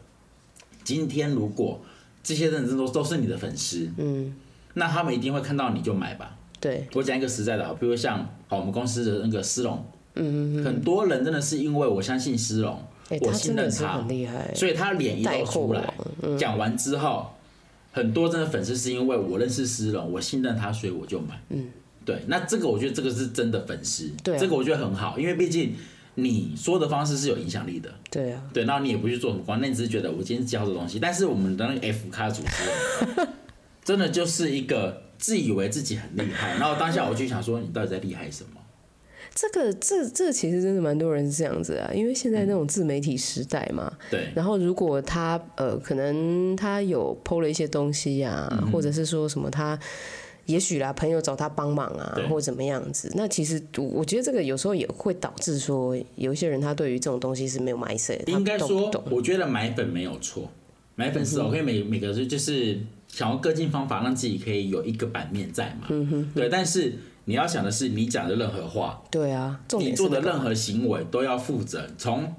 Speaker 3: 今天如果这些人都都是你的粉丝，嗯，那他们一定会看到你就买吧。
Speaker 1: 对，
Speaker 3: 我讲一个实在的好，比如像好我们公司的那个思龙，嗯很多人真的是因为我相信思龙，
Speaker 1: 哎，
Speaker 3: 我信任他
Speaker 1: 很厉害。
Speaker 3: 所以他脸一露出来，
Speaker 1: 嗯。
Speaker 3: 讲完之后，很多真的粉丝是因为我认识思龙，我信任他，所以我就买。嗯，对，那这个我觉得这个是真的粉丝，
Speaker 1: 对啊。
Speaker 3: 这个我觉得很好，因为毕竟你说的方式是有影响力的。
Speaker 1: 对啊，
Speaker 3: 对，然后你也不去做什么光，那你只是觉得我今天教这东西，但是我们的那个 F 咖主持人，真的就是一个自以为自己很厉害，然后当下我就想说，你到底在厉害什么？
Speaker 1: 这个这这其实真的蛮多人是这样子啊，因为现在那种自媒体时代嘛，
Speaker 3: 对，
Speaker 1: 然后如果他呃可能他有 PO 了一些东西呀、
Speaker 3: 嗯
Speaker 1: 或者是说什么他。也许啦，朋友找他帮忙啊
Speaker 3: 对，
Speaker 1: 或怎么样子。那其实我我觉得这个有时候也会导致说，有一些人他对于这种东西是没有买色
Speaker 3: 应该说我觉得买粉没有错，买粉是 OK，每每个就就是想要各尽方法让自己可以有一个版面在嘛，对，但是你要想的是，你讲的任何话，
Speaker 1: 对啊，重
Speaker 3: 你做的任何行为都要负责。从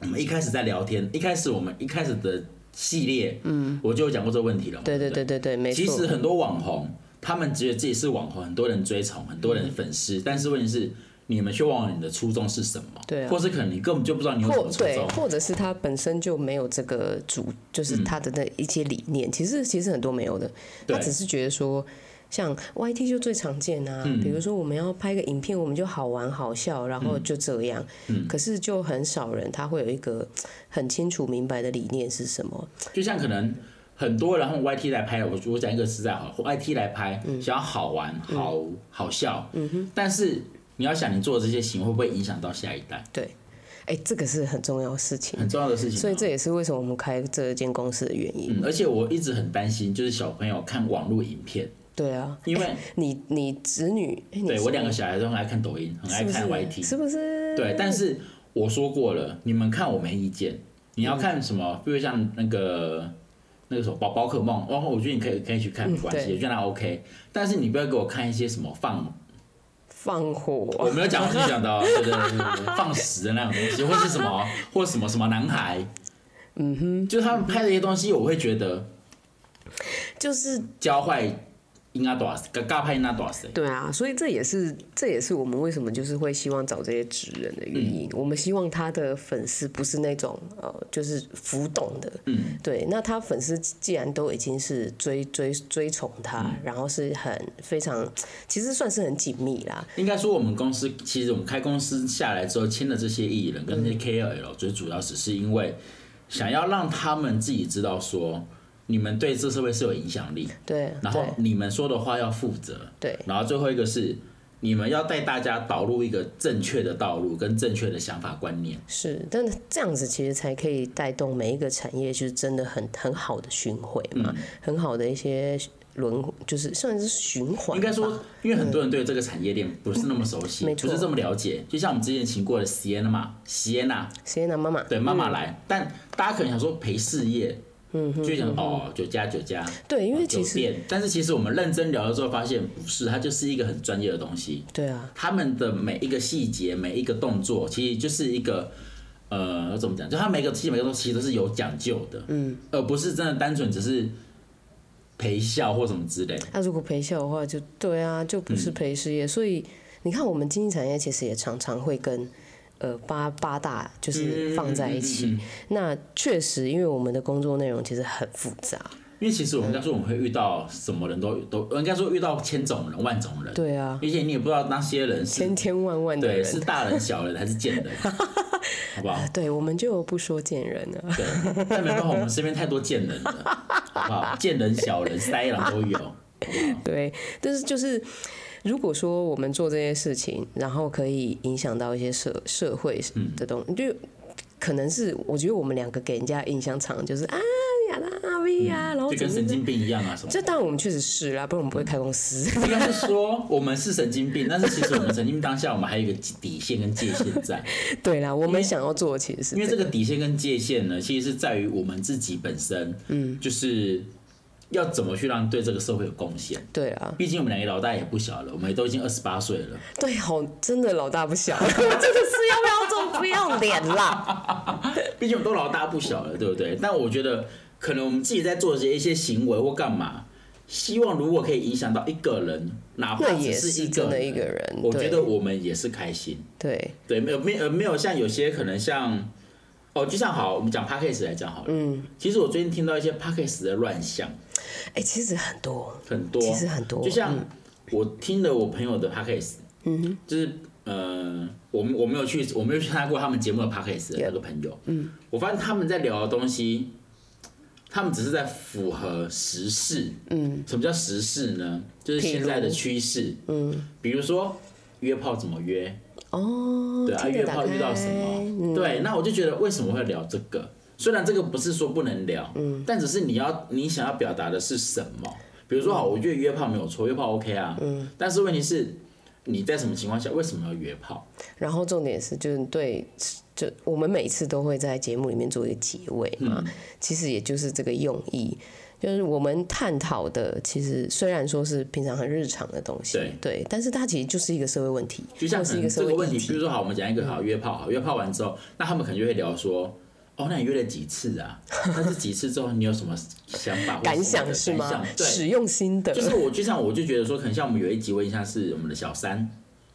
Speaker 3: 我们一开始在聊天，一开始我们一开始的系列，嗯，我就有讲过这个问题了嘛。
Speaker 1: 对对
Speaker 3: 不
Speaker 1: 对对对，没错。
Speaker 3: 其实很多网红，他们觉得自己是网红，很多人追崇，很多人粉丝，但是问题是，你们却忘了你的初衷是什么？
Speaker 1: 对啊
Speaker 3: 或是可能你根本就不知道你有什么初衷。
Speaker 1: 或者是他本身就没有这个主，就是他的那一些理念，其实其实很多没有的，他只是觉得说。像 YT 就最常见啊，比如说我们要拍个影片，我们就好玩好笑，然后就这样。可是就很少人他会有一个很清楚明白的理念是什么。
Speaker 3: 就像可能很多然后 YT 来拍，我我讲一个实在好，YT 来拍，想要好玩、好好笑，但是你要想，你做的这些行为会不会影响到下一代？
Speaker 1: 对，哎、这个是很重要的事情，
Speaker 3: 很重要的事情啊。
Speaker 1: 所以这也是为什么我们开这间公司的原因。
Speaker 3: 嗯，而且我一直很担心，就是小朋友看网络影片，
Speaker 1: 对啊，
Speaker 3: 因为
Speaker 1: 你你子女，
Speaker 3: 对我
Speaker 1: 说
Speaker 3: 两个小孩都很爱看抖音，很爱看 YT，
Speaker 1: 是不是？
Speaker 3: 对，但是我说过了，你们看我没意见。你要看什么？比如像那个那个什么宝宝可梦，然后我觉得你可以可以去看，没关系，觉得那 OK。但是你不要给我看一些什么放，
Speaker 1: 放火，
Speaker 3: 我没有讲，我是讲到 对对对放屎的那种东西，或是什么，或什么什么男孩，嗯哼，就他们拍的一些东西，我会觉得
Speaker 1: 就是
Speaker 3: 教坏应该多少，尬拍应该多？
Speaker 1: 对啊，所以这也是这也是我们为什么就是会希望找这些职人的原因。我们希望他的粉丝不是那种呃，就是浮动的，
Speaker 3: 嗯，
Speaker 1: 对。那他粉丝既然都已经是追追追崇他，然后是很非常，其实算是很紧密啦。
Speaker 3: 应该说，我们公司其实我们开公司下来之后，签的这些艺人跟那些 KOL，最主要只是因为想要让他们自己知道说，你们对这社会是有影响力，
Speaker 1: 对
Speaker 3: 然后你们说的话要负责，
Speaker 1: 对
Speaker 3: 然后最后一个是你们要带大家导入一个正确的道路跟正确的想法观念。
Speaker 1: 是，但这样子其实才可以带动每一个产业，就是真的很很好的巡回嘛，
Speaker 3: 嗯
Speaker 1: 很好的一些轮，就是算是循环吧。
Speaker 3: 应该说，因为很多人对这个产业链不是那么熟悉，不是这么了解。就像我们之前请过的 Sienna 嘛，Sienna
Speaker 1: 谁拿妈妈？
Speaker 3: 对妈妈来，但大家可能想说陪事业，嗯，就想哦酒家酒家，
Speaker 1: 对，因为
Speaker 3: 酒
Speaker 1: 其实
Speaker 3: 店，但是其实我们认真聊了之后发现不是，它就是一个很专业的东西。
Speaker 1: 对啊，
Speaker 3: 他们的每一个细节、每一个动作，其实就是一个呃，怎么讲？就他每个细节、每个动作其实都是有讲究的，嗯，而不是真的单纯只是陪笑或什么之类。
Speaker 1: 那、如果陪笑的话就，对啊，就不
Speaker 3: 嗯
Speaker 1: 是陪事业。所以你看，我们经济产业其实也常常会跟呃八八大就是放在一起。
Speaker 3: 嗯嗯嗯嗯
Speaker 1: 那确实，因为我们的工作内容其实很复杂，
Speaker 3: 因为其实我们应该说我们会遇到什么人都都，应该说遇到千种人、万种人，
Speaker 1: 对啊，
Speaker 3: 而且你也不知道那些人是
Speaker 1: 千千万万的
Speaker 3: 对
Speaker 1: 人，
Speaker 3: 是大人、小人还是贱人，好不好？
Speaker 1: 对，我们就不说贱人了。
Speaker 3: 对，但没办法，我们身边太多贱人了，好不好？贱人、小人、塞狼都有，好好？
Speaker 1: 对，但是就是如果说我们做这些事情，然后可以影响到一些社社会
Speaker 3: 嗯
Speaker 1: 的东西，就可能是我觉得我们两个给人家印象长就是啊亚当阿 V 啊，然后
Speaker 3: 嗯就跟神经病一样啊，什么的？
Speaker 1: 这当然我们确实是啦，不然我们不会开公司。
Speaker 3: 应该是说我们是神经病，但是其实我们神经病当下，我们还有一个底线跟界限在。
Speaker 1: 对啦，我们想要做的其实是
Speaker 3: 因为这
Speaker 1: 个
Speaker 3: 个底线跟界限呢，其实是在于我们自己本身，嗯，就是要怎么去让对这个社会有贡献。
Speaker 1: 对啊，
Speaker 3: 毕竟我们两个老大也不小了，我们也都已经二十八岁了。
Speaker 1: 对，好，真的老大不小了，真 的是要不要这么不要脸啦？
Speaker 3: 毕竟我们都老大不小了，对不对？但我觉得，可能我们自己在做的一些行为或干嘛，希望如果可以影响到一个人，哪怕
Speaker 1: 也
Speaker 3: 是一个
Speaker 1: 一个人，
Speaker 3: 我觉得我们也是开心。
Speaker 1: 对，
Speaker 3: 对，没有没有没有像有些可能像，哦，就像好，我们讲 podcast 来讲好了。嗯，其实我最近听到一些 podcast 的乱象。
Speaker 1: 哎，其实很多，
Speaker 3: 很多，
Speaker 1: 其实很多。
Speaker 3: 就像
Speaker 1: 嗯。
Speaker 3: 我听了我朋友的 podcast，嗯哼，就是呃，我们我没有去我没有去参加过他们节目的 podcast 的那个朋友，嗯，我发现他们在聊的东西，他们只是在符合时事，嗯，什么叫时事呢？就是现在的趋势，嗯，比如说约炮怎么约，
Speaker 1: 哦，
Speaker 3: 对啊，约炮遇到什么？
Speaker 1: 嗯
Speaker 3: 对，那我就觉得为什么会聊这个？虽然这个不是说不能聊，嗯，但只是你要你想要表达的是什么？比如说好，我觉得约炮没有错，约炮 OK 啊，嗯，但是问题是你在什么情况下为什么要约炮？
Speaker 1: 然后重点是，就是对，就我们每次都会在节目里面做一个结尾嘛，
Speaker 3: 嗯
Speaker 1: 其实也就是这个用意，就是我们探讨的，其实虽然说是平常很日常的东西，
Speaker 3: 对。
Speaker 1: 但是它其实就是一个社会问题，
Speaker 3: 就像
Speaker 1: 是一个社
Speaker 3: 这个问题，比如说好，我们讲一个好约炮，好约炮完之后，那他们可能就会聊说，哦，那你约了几次啊？但是几次之后你有什么想法或
Speaker 1: 感想是吗？
Speaker 3: 对，
Speaker 1: 使用心得，
Speaker 3: 就是我就像我就觉得说，可能像我们有一集，我印象是我们的小三。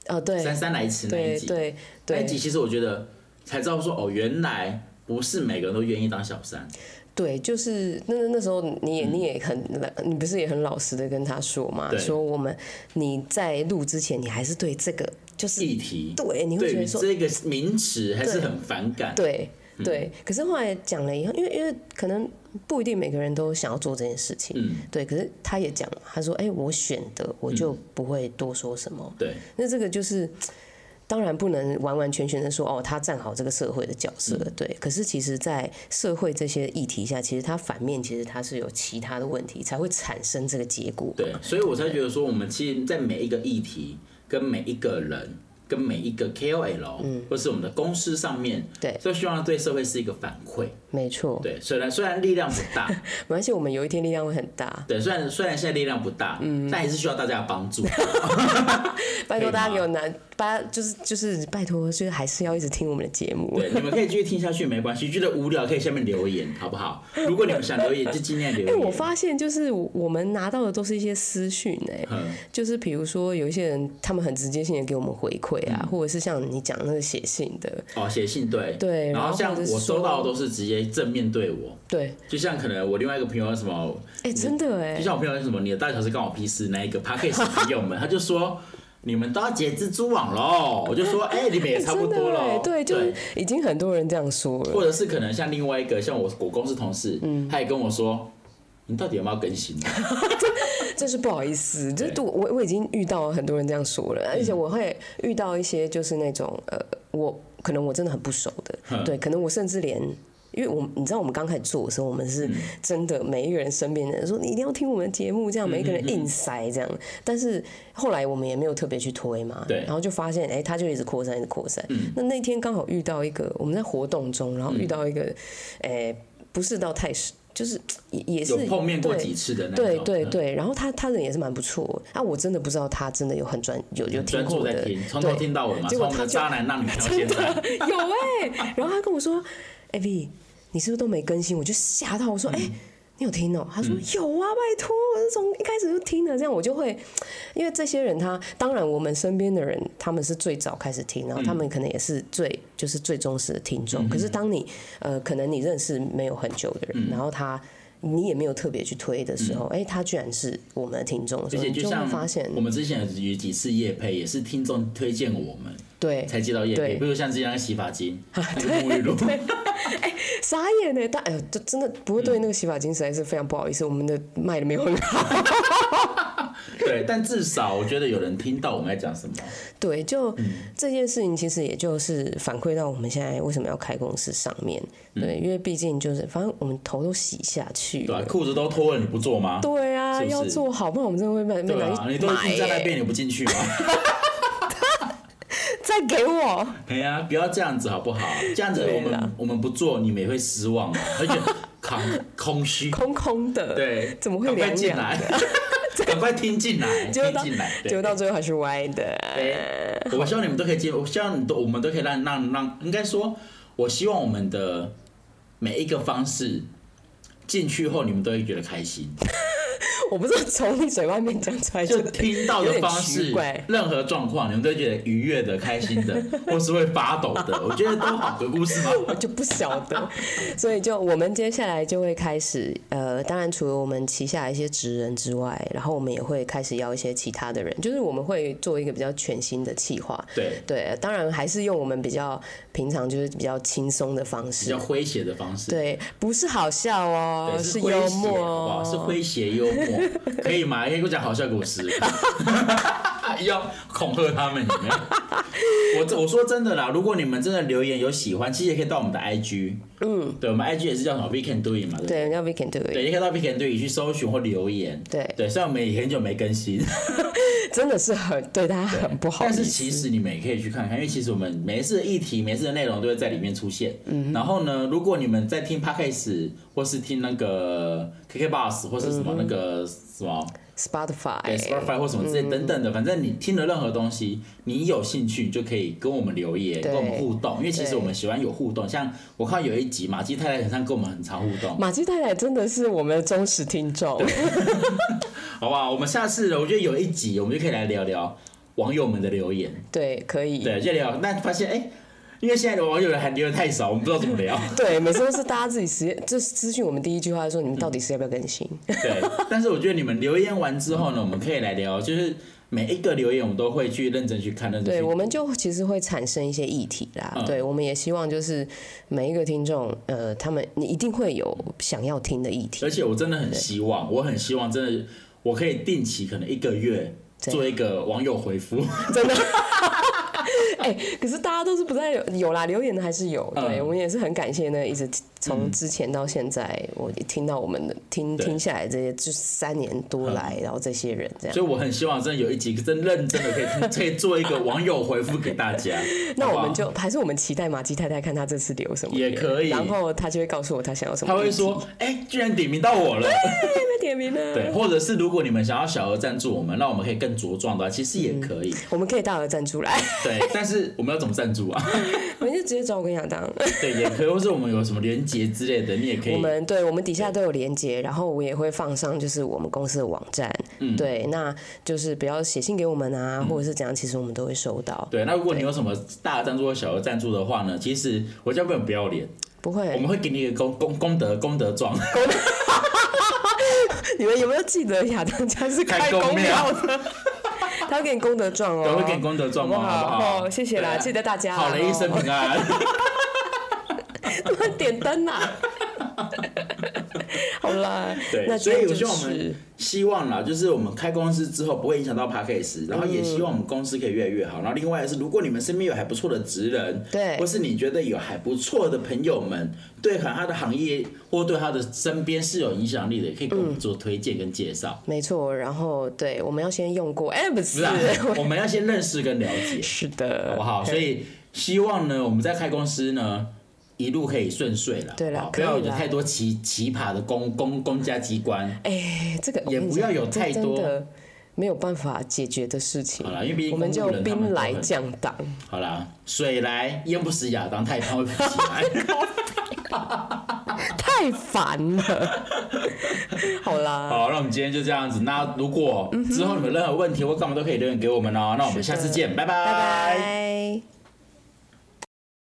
Speaker 1: 哦，对。
Speaker 3: 姗姗来迟那一集，
Speaker 1: 对对对。
Speaker 3: 那一集其实我觉得才知道说，哦，原来不是每个人都愿意当小三。
Speaker 1: 对，就是那那那时候你也你也很，你不是也很老实的跟他说嘛，说我们你在录之前，你还是对这个就是
Speaker 3: 议题，
Speaker 1: 对，你会觉得说
Speaker 3: 这个名词还是很反感。
Speaker 1: 对
Speaker 3: 嗯。
Speaker 1: 对，可是后来讲了以后，因为因为可能不一定每个人都想要做这件事情，
Speaker 3: 嗯，
Speaker 1: 对，可是他也讲了，他说，哎、我选的我就不会多说什么，
Speaker 3: 对，
Speaker 1: 那这个就是。当然不能完完全全的说哦，他站好这个社会的角色，
Speaker 3: 嗯
Speaker 1: 对。可是其实，在社会这些议题下，其实他反面其实他是有其他的问题，才会产生这个结果。
Speaker 3: 对，所以我才觉得说，我们其实，在每一个议题、跟每一个人、跟每一个 KOL，嗯、或是我们的公司上面，
Speaker 1: 嗯对
Speaker 3: 都希望对社会是一个反馈。
Speaker 1: 没错，
Speaker 3: 对，虽然虽然力量不大，
Speaker 1: 没关系，我们有一天力量会很大。
Speaker 3: 对，虽然虽然现在力量不大，
Speaker 1: 嗯
Speaker 3: 但还是需要大家的帮助。
Speaker 1: 拜托大家给我拿，拜就是就是拜托，就是还是要一直听我们的节目。
Speaker 3: 对，你们可以继续听下去，没关系。觉得无聊可以下面留言，好不好？如果你们想留言，就尽量留言。
Speaker 1: 我发现就是我们拿到的都是一些私讯哎、
Speaker 3: 嗯
Speaker 1: 就是比如说有一些人他们很直接性的给我们回馈
Speaker 3: 嗯
Speaker 1: 啊，或者是像你讲那个写信的，
Speaker 3: 哦，写信对
Speaker 1: 对然后
Speaker 3: 像我收到的都是直接正面对我，
Speaker 1: 对，
Speaker 3: 就像可能我另外一个朋友什么，
Speaker 1: 哎、真的哎、
Speaker 3: 就像我朋友什么，你的大小是关我屁事那一个 p k a g e 朋友们，他就说你们都要结蜘蛛网喽，我就说哎、你们也差不多
Speaker 1: 真的哎
Speaker 3: 喽，
Speaker 1: 对，就是已经很多人这样说了。
Speaker 3: 或者是可能像另外一个像我我公司同事，
Speaker 1: 嗯
Speaker 3: 他也跟我说，你到底有没有更新啊？
Speaker 1: 这是不好意思，就是我我已经遇到很多人这样说了，而且我会遇到一些就是那种呃，我可能我真的很不熟的，
Speaker 3: 嗯
Speaker 1: 对，可能我甚至连。因为我你知道我们刚开始做的时候，我们是真的每一个人身边的人说你一定要听我们的节目，这样每一个人硬塞这样。但是后来我们也没有特别去推嘛，
Speaker 3: 对。
Speaker 1: 然后就发现哎、他就一直扩散，一直扩散。那那天刚好遇到一个我们在活动中，然后遇到一个哎、不是到太就是也也是
Speaker 3: 有碰面过
Speaker 1: 对
Speaker 3: 几次的那种，
Speaker 1: 对对
Speaker 3: 嗯，
Speaker 1: 对，然后他他人也是蛮不错啊，我真的不知道他真的有很专有有听过的，
Speaker 3: 在听，从头听到尾
Speaker 1: 结果他
Speaker 3: 渣男让你看到
Speaker 1: 真
Speaker 3: 现在。
Speaker 1: 的有哎、然后他跟我说，哎、V，你是不是都没更新？我就吓到，我说，哎、
Speaker 3: 嗯
Speaker 1: 你有听哦、他说有啊，拜托，我是从一开始就听了，这样我就会，因为这些人他，当然我们身边的人他们是最早开始听，然后他们可能也是最就是最忠实的听
Speaker 3: 嗯
Speaker 1: 众。可是当你呃，可能你认识没有很久的
Speaker 3: 嗯。
Speaker 1: 人，然后他。你也没有特别去推的时候，哎、他居然是我们的听众
Speaker 3: 而且就像
Speaker 1: 发现，
Speaker 3: 我们之前有几次夜配，也是听众推荐我们
Speaker 1: 对，
Speaker 3: 才接到夜配，
Speaker 1: 对。
Speaker 3: 比如像之前那个洗发精、那个沐浴露，
Speaker 1: 傻眼呢，但哎呦，这真的不会对那个洗发精实在是非常不好意思，我们的卖的没有很好。
Speaker 3: 对，但至少我觉得有人听到我们在讲什么。
Speaker 1: 对，就
Speaker 3: 嗯
Speaker 1: 这件事情，其实也就是反馈到我们现在为什么要开公司上面。对，因为毕竟就是，反正我们头都洗下去
Speaker 3: 嗯对啊，
Speaker 1: 了。
Speaker 3: 裤子都脱了，你不做吗？
Speaker 1: 对啊，
Speaker 3: 是是
Speaker 1: 要做好，不然我们真的会被被拿
Speaker 3: 对啊，你都
Speaker 1: 去买
Speaker 3: 已经在那
Speaker 1: 耶。
Speaker 3: 边，你不进去吗？
Speaker 1: 再给我，
Speaker 3: 哎呀，不要这样子好不好？这样子我们我们不做，你们也会失望嘛，而且空空虚。
Speaker 1: 空空的，，
Speaker 3: 对，
Speaker 1: 怎么会
Speaker 3: 赶快
Speaker 1: 凉凉
Speaker 3: 进来？赶快听进来，听进来。
Speaker 1: 结果到最后还是歪的。
Speaker 3: 对，我希望你们都可以接，我希望你都我们都可以让让让，应该说，我希望我们的每一个方式进去后，你们都会觉得开心。
Speaker 1: 我不知道从你嘴外面讲出来
Speaker 3: 就听到的方式任何状况，你们都会觉得愉悦的、开心的，或是会发抖的，我觉得都好。的故事吗？
Speaker 1: 我就不晓得，所以就我们接下来就会开始，呃，当然除了我们旗下一些职人之外，然后我们也会开始邀一些其他的人，就是我们会做一个比较全新的企划。
Speaker 3: 对，
Speaker 1: 对，当然还是用我们比较平常就是比较轻松的方式比
Speaker 3: 较。诙谐的方式。
Speaker 1: 对，不是好笑哦，
Speaker 3: 对，
Speaker 1: 是幽，默
Speaker 3: 好不好？是
Speaker 1: 哦。
Speaker 3: 诙谐幽幽默，可以吗？可以给我讲好笑故事，要恐吓他们有没有？我这我说真的啦，如果你们真的留言有喜欢，其实也可以到我们的 IG，嗯，对，我们 IG 也是叫什么 We Can Do It 嘛，对不对？
Speaker 1: 对，叫 We Can Do
Speaker 3: 对
Speaker 1: ，It，
Speaker 3: 也可以到 We Can Do It 去搜寻或留言。
Speaker 1: 对，
Speaker 3: 对，虽然我们也很久没更新，
Speaker 1: 真的是很对大家很不好。
Speaker 3: 但是其实你们也可以去看看，因为其实我们每一次的议题、每一次的内容都会在里面出现。嗯，然后呢，如果你们在听 Podcast 或是听那个 KK Bus 或是什么那个什么对 Spotify，Spotify 或什么之类等等的，反正你听了任何东西，你有兴趣就可以跟我们留言，跟我们互动，因为其实我们喜欢有互动。像我看有一集马基太太好像跟我们很常互动，
Speaker 1: 马基太太真的是我们的忠实听众。
Speaker 3: 好不好？我们下次我觉得有一集我们就可以来聊聊网友们的留言。
Speaker 1: 对，可以。
Speaker 3: 对，就聊，那发现哎、因为现在的网友还留的太少，我们不知道怎么聊。
Speaker 1: 对，每次都是大家自己实验，就是咨询我们第一句话说你们到底是要不要更新？
Speaker 3: 对，但是我觉得你们留言完之后呢，我们可以来聊，就是每一个留言我们都会去认真去看，认真
Speaker 1: 对，我们就其实会产生一些议题啦。
Speaker 3: 嗯
Speaker 1: 对，我们也希望就是每一个听众，呃，他们你一定会有想要听的议题。
Speaker 3: 而且我真的很希望，我很希望真的我可以定期可能一个月做一个网友回复。
Speaker 1: 真的。哎、可是大家都是不在有有啦，留言的还是有。对，
Speaker 3: 嗯
Speaker 1: 我们也是很感谢呢，一直从之前到现在，我听到我们的听听下来这些，就三年多来，然后这些人这样。
Speaker 3: 所以我很希望真的有一集真认真的可以 可以做一个网友回复给大家。
Speaker 1: 那我们就还是我们期待马吉太太看她这次留什么
Speaker 3: 也可以
Speaker 1: 然后她就会告诉我她想要什么。
Speaker 3: 他会说：“哎、居然点名到我了。”
Speaker 1: 被点名了。
Speaker 3: 对，或者是如果你们想要小额赞助我们，让我们可以更茁壮的话，其实也可以。
Speaker 1: 我们可以大额赞助来，
Speaker 3: 对，但是我们要怎么赞助啊？
Speaker 1: 我们就直接找我跟亚当。
Speaker 3: 对，也可以，或是我们有什么连接之类的，你也可以。
Speaker 1: 我们对我们底下都有连接，然后我也会放上就是我们公司的网站。
Speaker 3: 嗯
Speaker 1: 对，那就是不要写信给我们啊，或者是怎样，其实我们都会收到。
Speaker 3: 对，那如果你有什么大的赞助或小额赞助的话呢，其实我叫不很不要脸，
Speaker 1: 不会
Speaker 3: 我，们会给你一个功功功德功德状。
Speaker 1: 你们有没有记得亚当家是
Speaker 3: 开
Speaker 1: 开公
Speaker 3: 庙
Speaker 1: 的？他会给你功德状哦，
Speaker 3: 对，会给你功德状吗？
Speaker 1: 好不好谢谢啦记得大家
Speaker 3: 好了一生平安。
Speaker 1: 点灯啊！好啦，
Speaker 3: 对，
Speaker 1: 那
Speaker 3: 所以我
Speaker 1: 就
Speaker 3: 希望我们希望啦，就是我们开公司之后不会影响到 p a c k a g e 然后也希望我们公司可以越来越好。然后另外是，如果你们身边有还不错的职人，
Speaker 1: 对
Speaker 3: 或是你觉得有还不错的朋友们，对他的行业或对他的身边是有影响力的，也可以给我们做推荐跟介绍。
Speaker 1: 没错。然后对，我们要先用过，哎，不是
Speaker 3: 我们要先认识跟了解，
Speaker 1: 是的，
Speaker 3: 好不好？所以希望呢，我们在开公司呢。一路可以顺遂了，
Speaker 1: 对
Speaker 3: 了不要有太多奇奇葩的公公公家机关。
Speaker 1: 哎，这个
Speaker 3: 也不要有太多
Speaker 1: 没有办法解决的事情
Speaker 3: 好。啦，因为毕竟
Speaker 1: 我们就兵来将挡，
Speaker 3: 好啦，水来淹不死亚当，太胖会浮起来。
Speaker 1: 太烦了。好啦，
Speaker 3: 好，那我们今天就这样子。那如果之后你们有任何问题或干嘛都可以留言给我们哦。那我们下次见，拜
Speaker 1: 拜拜。